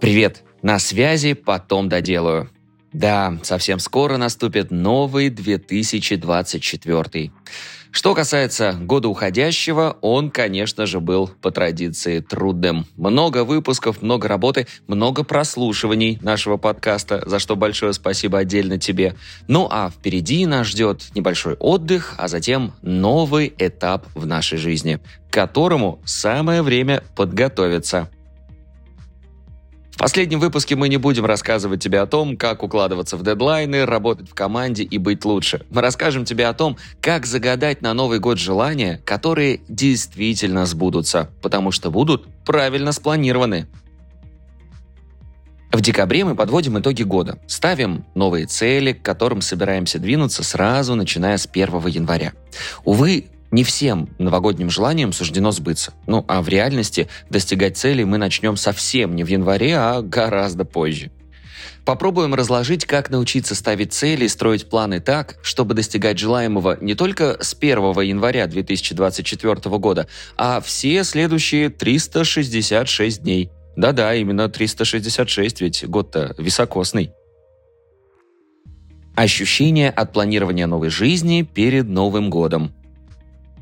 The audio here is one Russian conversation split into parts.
Привет! На связи, потом доделаю. Да, совсем скоро наступит новый 2024. Что касается года уходящего, он, конечно же, был по традиции трудным. Много выпусков, много работы, много прослушиваний нашего подкаста, за что большое спасибо отдельно тебе. Ну а впереди нас ждет небольшой отдых, а затем новый этап в нашей жизни, к которому самое время подготовиться. В последнем выпуске мы не будем рассказывать тебе о том, как укладываться в дедлайны, работать в команде и быть лучше. Мы расскажем тебе о том, как загадать на Новый год желания, которые действительно сбудутся, потому что будут правильно спланированы. В декабре мы подводим итоги года, ставим новые цели, к которым собираемся двинуться сразу, начиная с 1 января. Увы, не всем новогодним желаниям суждено сбыться. Ну а в реальности достигать цели мы начнем совсем не в январе, а гораздо позже. Попробуем разложить, как научиться ставить цели и строить планы так, чтобы достигать желаемого не только с 1 января 2024 года, а все следующие 366 дней. Да-да, именно 366, ведь год-то високосный. Ощущение от планирования новой жизни перед Новым годом.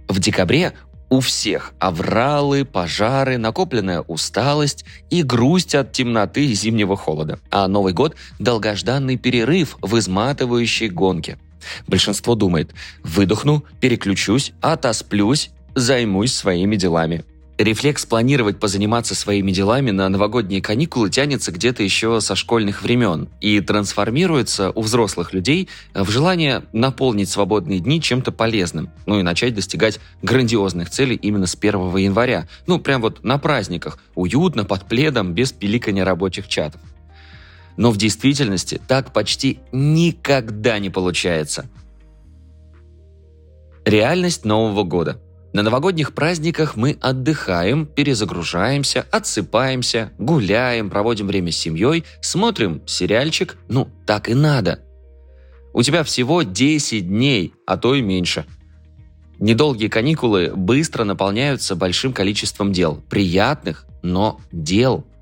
В декабре у всех авралы, пожары, накопленная усталость и грусть от темноты и зимнего холода. А Новый год – долгожданный перерыв в изматывающей гонке. Большинство думает «выдохну, переключусь, отосплюсь, займусь своими делами». Рефлекс планировать позаниматься своими делами на новогодние каникулы тянется где-то еще со школьных времен и трансформируется у взрослых людей в желание наполнить свободные дни чем-то полезным, ну и начать достигать грандиозных целей именно с 1 января. Ну, прям вот на праздниках, уютно, под пледом, без пиликания рабочих чатов. Но в действительности так почти никогда не получается. Реальность Нового года – на новогодних праздниках мы отдыхаем, перезагружаемся, отсыпаемся, гуляем, проводим время с семьей, смотрим сериальчик. Ну, так и надо. У тебя всего 10 дней, а то и меньше. Недолгие каникулы быстро наполняются большим количеством дел. Приятных, но дел –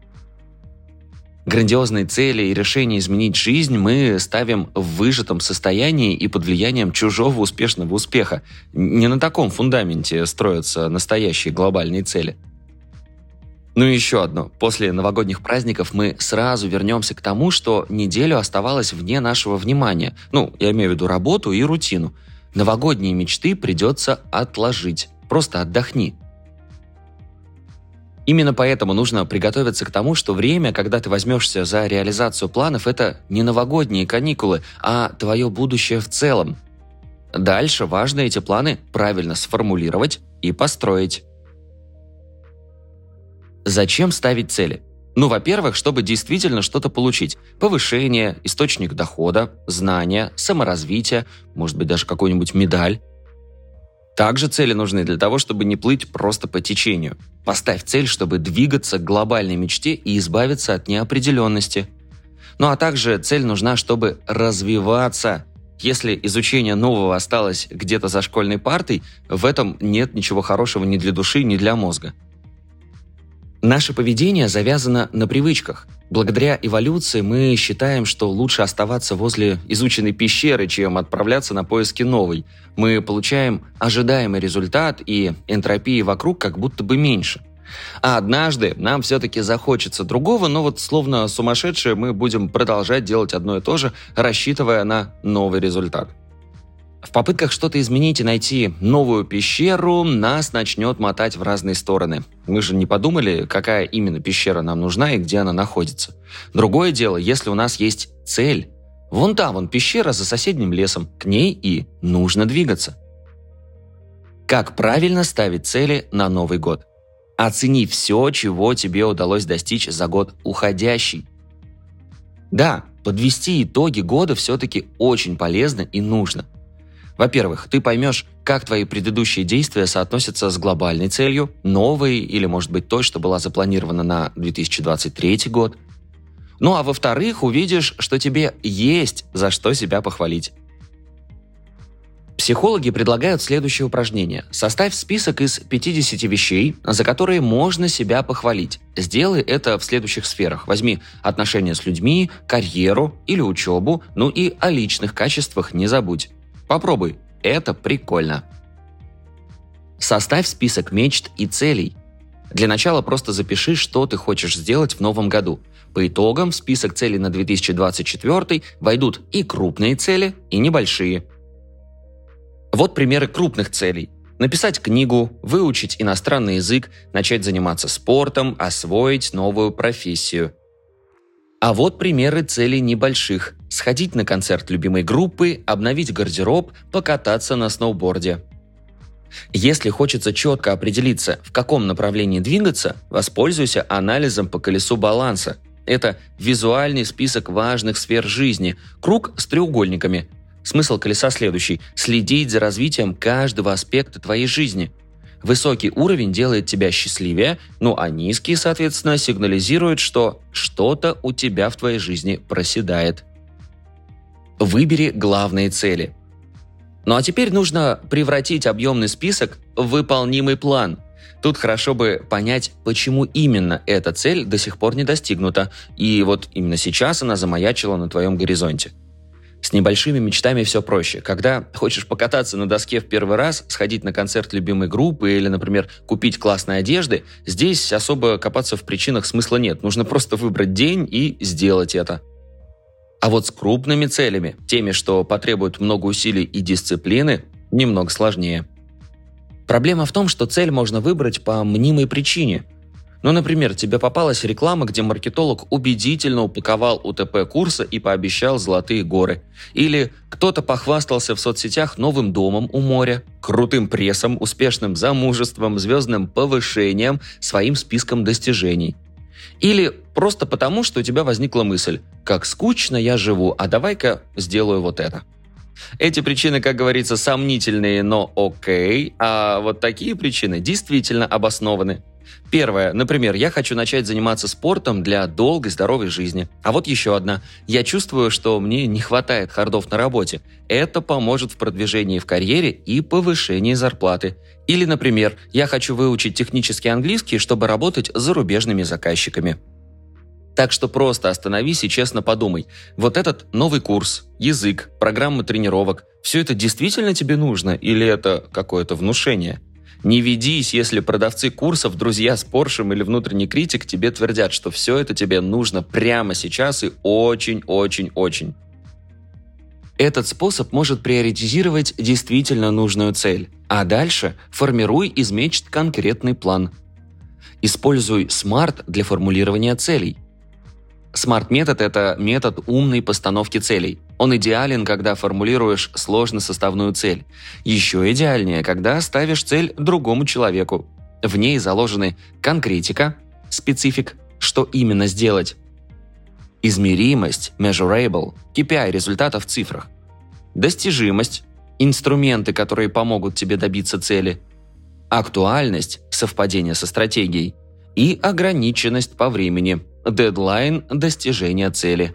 Грандиозные цели и решения изменить жизнь мы ставим в выжатом состоянии и под влиянием чужого успешного успеха. Не на таком фундаменте строятся настоящие глобальные цели. Ну и еще одно. После новогодних праздников мы сразу вернемся к тому, что неделю оставалось вне нашего внимания. Ну, я имею в виду работу и рутину. Новогодние мечты придется отложить. Просто отдохни. Именно поэтому нужно приготовиться к тому, что время, когда ты возьмешься за реализацию планов, это не новогодние каникулы, а твое будущее в целом. Дальше важно эти планы правильно сформулировать и построить. Зачем ставить цели? Ну, во-первых, чтобы действительно что-то получить. Повышение, источник дохода, знания, саморазвитие, может быть, даже какую-нибудь медаль. Также цели нужны для того, чтобы не плыть просто по течению. Поставь цель, чтобы двигаться к глобальной мечте и избавиться от неопределенности. Ну а также цель нужна, чтобы развиваться. Если изучение нового осталось где-то за школьной партой, в этом нет ничего хорошего ни для души, ни для мозга. Наше поведение завязано на привычках. Благодаря эволюции мы считаем, что лучше оставаться возле изученной пещеры, чем отправляться на поиски новой. Мы получаем ожидаемый результат, и энтропии вокруг как будто бы меньше. А однажды нам все-таки захочется другого, но вот словно сумасшедшие мы будем продолжать делать одно и то же, рассчитывая на новый результат. В попытках что-то изменить и найти новую пещеру нас начнет мотать в разные стороны. Мы же не подумали, какая именно пещера нам нужна и где она находится. Другое дело, если у нас есть цель. Вон там, вон пещера за соседним лесом. К ней и нужно двигаться. Как правильно ставить цели на Новый год? Оцени все, чего тебе удалось достичь за год уходящий. Да, подвести итоги года все-таки очень полезно и нужно – во-первых, ты поймешь, как твои предыдущие действия соотносятся с глобальной целью, новой или, может быть, той, что была запланирована на 2023 год. Ну а во-вторых, увидишь, что тебе есть за что себя похвалить. Психологи предлагают следующее упражнение. Составь список из 50 вещей, за которые можно себя похвалить. Сделай это в следующих сферах. Возьми отношения с людьми, карьеру или учебу, ну и о личных качествах не забудь. Попробуй, это прикольно. Составь список мечт и целей. Для начала просто запиши, что ты хочешь сделать в новом году. По итогам в список целей на 2024 войдут и крупные цели, и небольшие – вот примеры крупных целей. Написать книгу, выучить иностранный язык, начать заниматься спортом, освоить новую профессию. А вот примеры целей небольших. Сходить на концерт любимой группы, обновить гардероб, покататься на сноуборде. Если хочется четко определиться, в каком направлении двигаться, воспользуйся анализом по колесу баланса. Это визуальный список важных сфер жизни, круг с треугольниками, Смысл колеса следующий – следить за развитием каждого аспекта твоей жизни. Высокий уровень делает тебя счастливее, ну а низкий, соответственно, сигнализирует, что что-то у тебя в твоей жизни проседает. Выбери главные цели. Ну а теперь нужно превратить объемный список в выполнимый план. Тут хорошо бы понять, почему именно эта цель до сих пор не достигнута, и вот именно сейчас она замаячила на твоем горизонте – с небольшими мечтами все проще. Когда хочешь покататься на доске в первый раз, сходить на концерт любимой группы или, например, купить классные одежды, здесь особо копаться в причинах смысла нет. Нужно просто выбрать день и сделать это. А вот с крупными целями, теми, что потребуют много усилий и дисциплины, немного сложнее. Проблема в том, что цель можно выбрать по мнимой причине – ну, например, тебе попалась реклама, где маркетолог убедительно упаковал УТП курса и пообещал золотые горы. Или кто-то похвастался в соцсетях новым домом у моря, крутым прессом, успешным замужеством, звездным повышением, своим списком достижений. Или просто потому, что у тебя возникла мысль «как скучно я живу, а давай-ка сделаю вот это». Эти причины, как говорится, сомнительные, но окей, а вот такие причины действительно обоснованы. Первое. Например, я хочу начать заниматься спортом для долгой, здоровой жизни. А вот еще одна. Я чувствую, что мне не хватает хардов на работе. Это поможет в продвижении в карьере и повышении зарплаты. Или, например, я хочу выучить технический английский, чтобы работать с зарубежными заказчиками. Так что просто остановись и честно подумай. Вот этот новый курс, язык, программа тренировок – все это действительно тебе нужно или это какое-то внушение – не ведись, если продавцы курсов, друзья с Поршем или внутренний критик тебе твердят, что все это тебе нужно прямо сейчас и очень-очень-очень. Этот способ может приоритизировать действительно нужную цель, а дальше формируй из мечт конкретный план. Используй SMART для формулирования целей. SMART-метод – это метод умной постановки целей. Он идеален, когда формулируешь сложно-составную цель. Еще идеальнее, когда ставишь цель другому человеку. В ней заложены конкретика, специфик, что именно сделать, измеримость, measurable, KPI результата в цифрах, достижимость, инструменты, которые помогут тебе добиться цели, актуальность, совпадение со стратегией и ограниченность по времени – дедлайн достижения цели.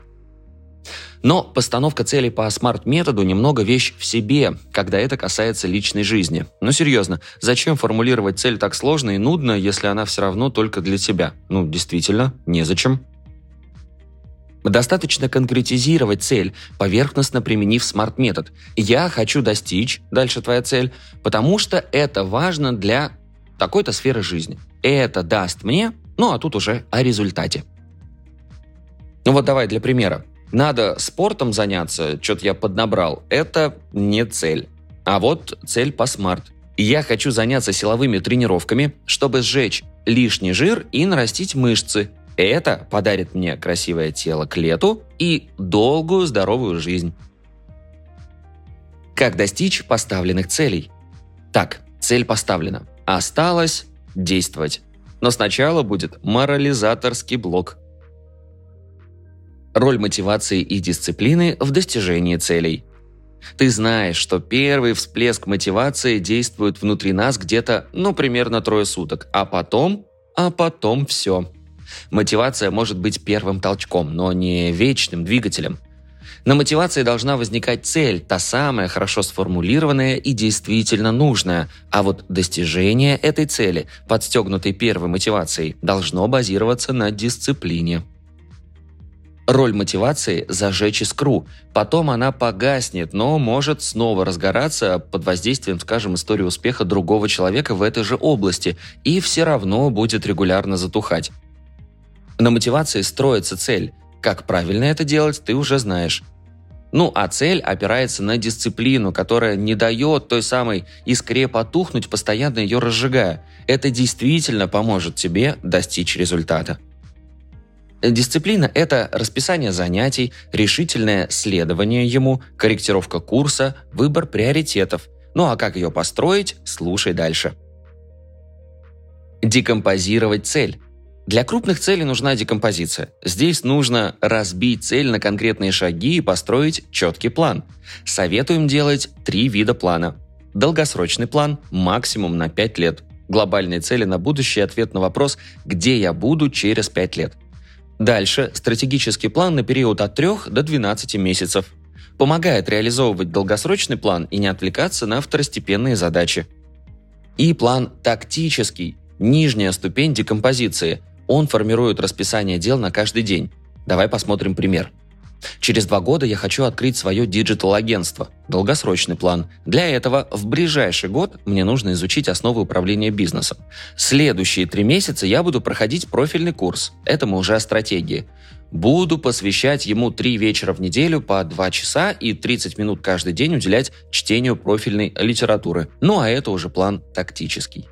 Но постановка цели по смарт-методу немного вещь в себе, когда это касается личной жизни. Но серьезно, зачем формулировать цель так сложно и нудно, если она все равно только для тебя? Ну, действительно, незачем. Достаточно конкретизировать цель, поверхностно применив SMART-метод. Я хочу достичь, дальше твоя цель, потому что это важно для такой-то сферы жизни. Это даст мне, ну а тут уже о результате. Ну вот давай для примера. Надо спортом заняться, что-то я поднабрал. Это не цель. А вот цель по SMART. Я хочу заняться силовыми тренировками, чтобы сжечь лишний жир и нарастить мышцы. Это подарит мне красивое тело к лету и долгую здоровую жизнь. Как достичь поставленных целей? Так, цель поставлена. Осталось действовать. Но сначала будет морализаторский блок – роль мотивации и дисциплины в достижении целей. Ты знаешь, что первый всплеск мотивации действует внутри нас где-то, ну, примерно трое суток, а потом, а потом все. Мотивация может быть первым толчком, но не вечным двигателем. На мотивации должна возникать цель, та самая, хорошо сформулированная и действительно нужная. А вот достижение этой цели, подстегнутой первой мотивацией, должно базироваться на дисциплине. Роль мотивации – зажечь искру. Потом она погаснет, но может снова разгораться под воздействием, скажем, истории успеха другого человека в этой же области и все равно будет регулярно затухать. На мотивации строится цель. Как правильно это делать, ты уже знаешь. Ну, а цель опирается на дисциплину, которая не дает той самой искре потухнуть, постоянно ее разжигая. Это действительно поможет тебе достичь результата. Дисциплина – это расписание занятий, решительное следование ему, корректировка курса, выбор приоритетов. Ну а как ее построить – слушай дальше. Декомпозировать цель. Для крупных целей нужна декомпозиция. Здесь нужно разбить цель на конкретные шаги и построить четкий план. Советуем делать три вида плана. Долгосрочный план – максимум на 5 лет. Глобальные цели на будущее – ответ на вопрос «Где я буду через 5 лет?». Дальше стратегический план на период от 3 до 12 месяцев. Помогает реализовывать долгосрочный план и не отвлекаться на второстепенные задачи. И план тактический, нижняя ступень декомпозиции. Он формирует расписание дел на каждый день. Давай посмотрим пример. Через два года я хочу открыть свое digital-агентство. Долгосрочный план. Для этого в ближайший год мне нужно изучить основы управления бизнесом. Следующие три месяца я буду проходить профильный курс. Это мы уже о стратегии. Буду посвящать ему три вечера в неделю по два часа и 30 минут каждый день уделять чтению профильной литературы. Ну а это уже план тактический.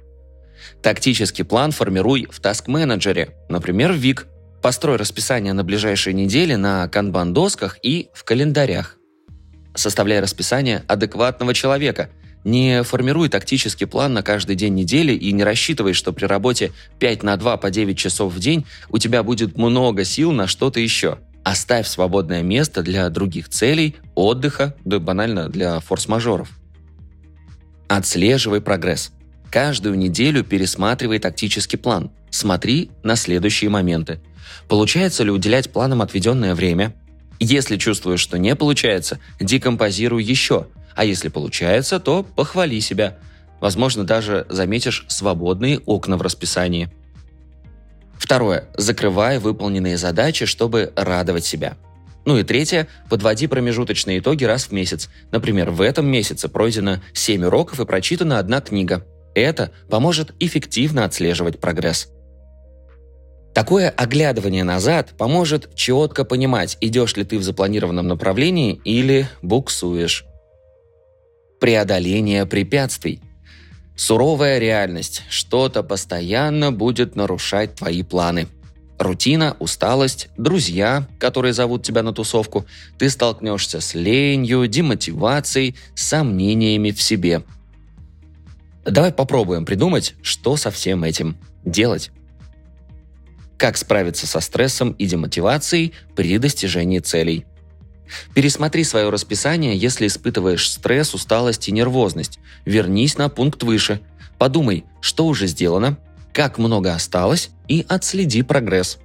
Тактический план формируй в таск-менеджере, например, в ВИК, Построй расписание на ближайшие недели на канбан-досках и в календарях. Составляй расписание адекватного человека. Не формируй тактический план на каждый день недели и не рассчитывай, что при работе 5 на 2 по 9 часов в день у тебя будет много сил на что-то еще. Оставь свободное место для других целей, отдыха, да банально для форс-мажоров. Отслеживай прогресс. Каждую неделю пересматривай тактический план. Смотри на следующие моменты – Получается ли уделять планам отведенное время? Если чувствуешь, что не получается, декомпозируй еще. А если получается, то похвали себя. Возможно, даже заметишь свободные окна в расписании. Второе. Закрывай выполненные задачи, чтобы радовать себя. Ну и третье. Подводи промежуточные итоги раз в месяц. Например, в этом месяце пройдено 7 уроков и прочитана одна книга. Это поможет эффективно отслеживать прогресс. Такое оглядывание назад поможет четко понимать, идешь ли ты в запланированном направлении или буксуешь. Преодоление препятствий. Суровая реальность. Что-то постоянно будет нарушать твои планы. Рутина, усталость, друзья, которые зовут тебя на тусовку. Ты столкнешься с ленью, демотивацией, сомнениями в себе. Давай попробуем придумать, что со всем этим делать. Как справиться со стрессом и демотивацией при достижении целей. Пересмотри свое расписание, если испытываешь стресс, усталость и нервозность. Вернись на пункт выше. Подумай, что уже сделано, как много осталось и отследи прогресс.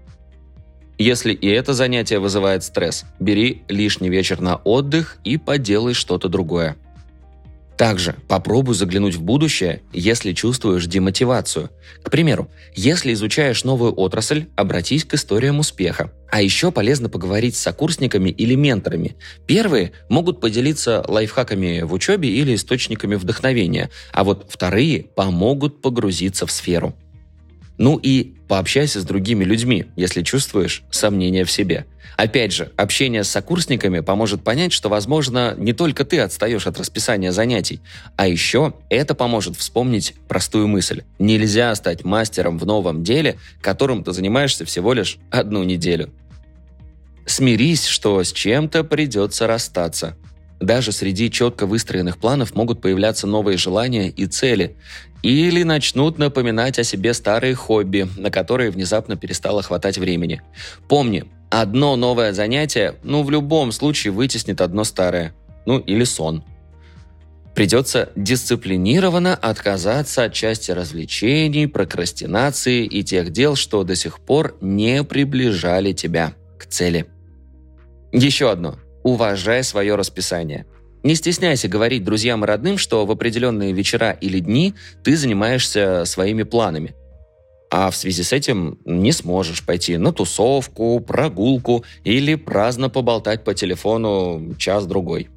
Если и это занятие вызывает стресс, бери лишний вечер на отдых и поделай что-то другое. Также попробуй заглянуть в будущее, если чувствуешь демотивацию. К примеру, если изучаешь новую отрасль, обратись к историям успеха. А еще полезно поговорить с сокурсниками или менторами. Первые могут поделиться лайфхаками в учебе или источниками вдохновения, а вот вторые помогут погрузиться в сферу. Ну и пообщайся с другими людьми, если чувствуешь сомнения в себе. Опять же, общение с сокурсниками поможет понять, что, возможно, не только ты отстаешь от расписания занятий, а еще это поможет вспомнить простую мысль. Нельзя стать мастером в новом деле, которым ты занимаешься всего лишь одну неделю. Смирись, что с чем-то придется расстаться. Даже среди четко выстроенных планов могут появляться новые желания и цели. Или начнут напоминать о себе старые хобби, на которые внезапно перестало хватать времени. Помни, одно новое занятие, ну, в любом случае вытеснит одно старое. Ну, или сон. Придется дисциплинированно отказаться от части развлечений, прокрастинации и тех дел, что до сих пор не приближали тебя к цели. Еще одно. Уважай свое расписание. Не стесняйся говорить друзьям и родным, что в определенные вечера или дни ты занимаешься своими планами. А в связи с этим не сможешь пойти на тусовку, прогулку или праздно поболтать по телефону час-другой.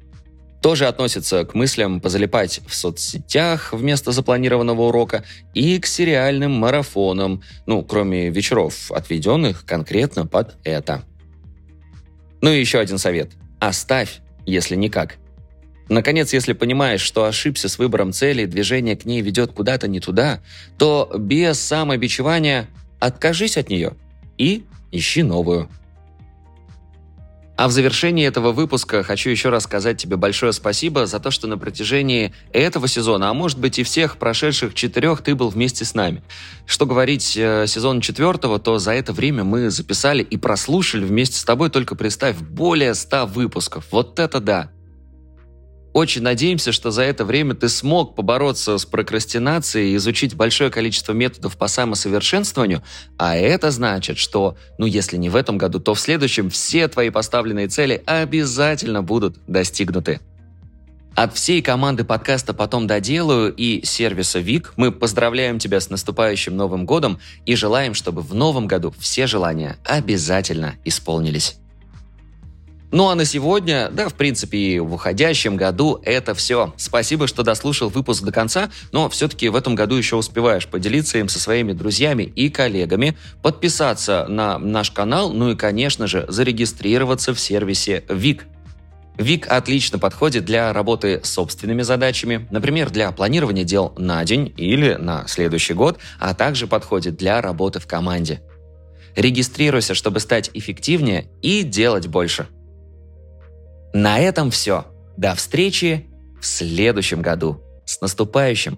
Тоже относится к мыслям позалипать в соцсетях вместо запланированного урока и к сериальным марафонам, ну, кроме вечеров, отведенных конкретно под это. Ну и еще один совет. Оставь, если никак. Наконец, если понимаешь, что ошибся с выбором цели, движение к ней ведет куда-то не туда, то без самобичевания откажись от нее и ищи новую. А в завершении этого выпуска хочу еще раз сказать тебе большое спасибо за то, что на протяжении этого сезона, а может быть и всех прошедших четырех, ты был вместе с нами. Что говорить э, сезона четвертого, то за это время мы записали и прослушали вместе с тобой, только представь, более ста выпусков. Вот это да! Очень надеемся, что за это время ты смог побороться с прокрастинацией, изучить большое количество методов по самосовершенствованию, а это значит, что, ну если не в этом году, то в следующем все твои поставленные цели обязательно будут достигнуты. От всей команды подкаста «Потом доделаю» и сервиса ВИК мы поздравляем тебя с наступающим Новым годом и желаем, чтобы в новом году все желания обязательно исполнились. Ну а на сегодня, да, в принципе, и в уходящем году это все. Спасибо, что дослушал выпуск до конца, но все-таки в этом году еще успеваешь поделиться им со своими друзьями и коллегами, подписаться на наш канал, ну и, конечно же, зарегистрироваться в сервисе ВИК. ВИК отлично подходит для работы с собственными задачами, например, для планирования дел на день или на следующий год, а также подходит для работы в команде. Регистрируйся, чтобы стать эффективнее и делать больше. На этом все. До встречи в следующем году. С наступающим!